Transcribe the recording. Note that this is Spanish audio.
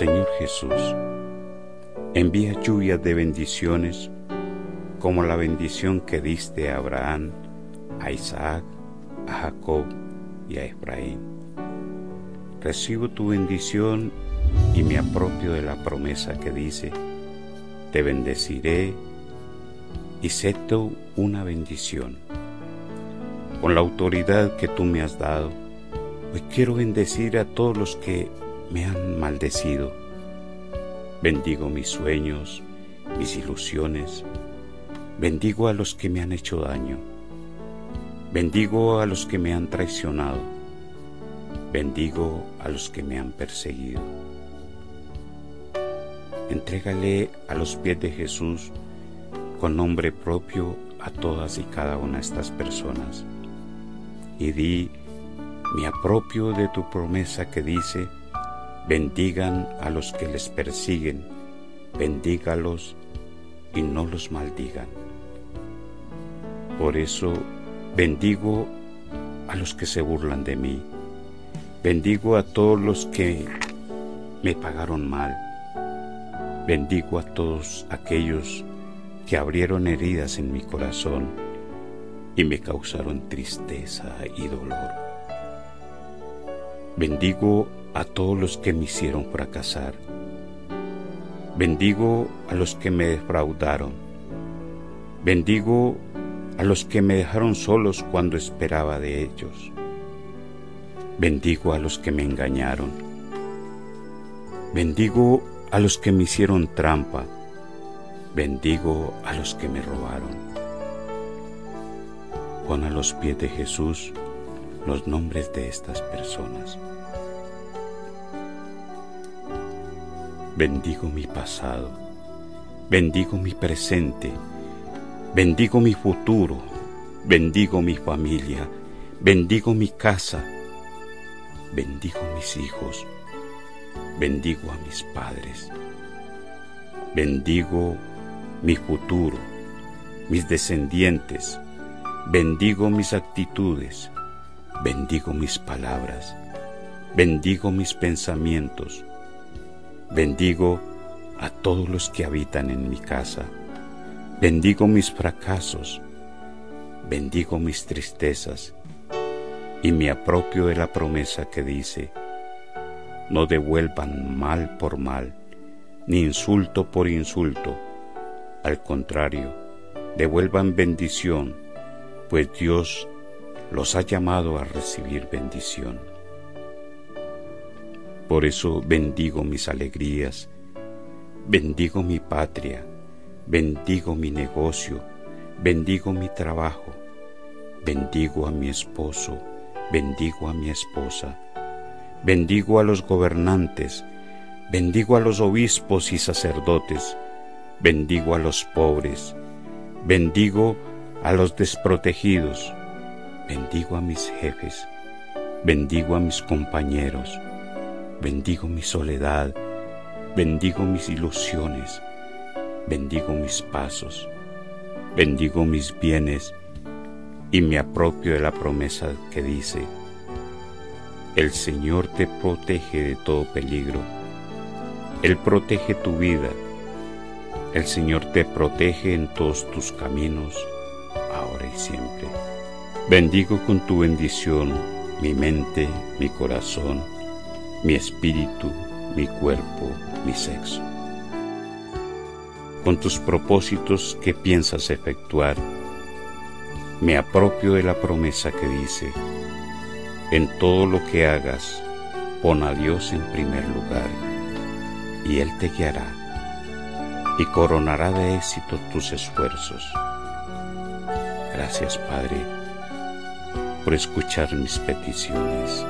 Señor Jesús, envía lluvias de bendiciones como la bendición que diste a Abraham, a Isaac, a Jacob y a Efraín. Recibo tu bendición y me apropio de la promesa que dice, te bendeciré y sé tú una bendición. Con la autoridad que tú me has dado, hoy quiero bendecir a todos los que me han maldecido. Bendigo mis sueños, mis ilusiones. Bendigo a los que me han hecho daño. Bendigo a los que me han traicionado. Bendigo a los que me han perseguido. Entrégale a los pies de Jesús con nombre propio a todas y cada una de estas personas. Y di, me apropio de tu promesa que dice, bendigan a los que les persiguen, bendígalos y no los maldigan. Por eso bendigo a los que se burlan de mí, bendigo a todos los que me pagaron mal, bendigo a todos aquellos que abrieron heridas en mi corazón y me causaron tristeza y dolor. Bendigo a todos los que me hicieron fracasar. Bendigo a los que me defraudaron. Bendigo a los que me dejaron solos cuando esperaba de ellos. Bendigo a los que me engañaron. Bendigo a los que me hicieron trampa. Bendigo a los que me robaron. Pon a los pies de Jesús los nombres de estas personas. Bendigo mi pasado, bendigo mi presente, bendigo mi futuro, bendigo mi familia, bendigo mi casa, bendigo mis hijos, bendigo a mis padres, bendigo mi futuro, mis descendientes, bendigo mis actitudes, bendigo mis palabras, bendigo mis pensamientos, Bendigo a todos los que habitan en mi casa. Bendigo mis fracasos. Bendigo mis tristezas. Y me apropio de la promesa que dice, no devuelvan mal por mal, ni insulto por insulto. Al contrario, devuelvan bendición, pues Dios los ha llamado a recibir bendición. Por eso bendigo mis alegrías, bendigo mi patria, bendigo mi negocio, bendigo mi trabajo, bendigo a mi esposo, bendigo a mi esposa, bendigo a los gobernantes, bendigo a los obispos y sacerdotes, bendigo a los pobres, bendigo a los desprotegidos, bendigo a mis jefes, bendigo a mis compañeros, Bendigo mi soledad, bendigo mis ilusiones, bendigo mis pasos, bendigo mis bienes y me apropio de la promesa que dice, el Señor te protege de todo peligro, Él protege tu vida, el Señor te protege en todos tus caminos, ahora y siempre. Bendigo con tu bendición mi mente, mi corazón, mi espíritu, mi cuerpo, mi sexo. Con tus propósitos que piensas efectuar, me apropio de la promesa que dice, en todo lo que hagas, pon a Dios en primer lugar, y Él te guiará y coronará de éxito tus esfuerzos. Gracias, Padre, por escuchar mis peticiones.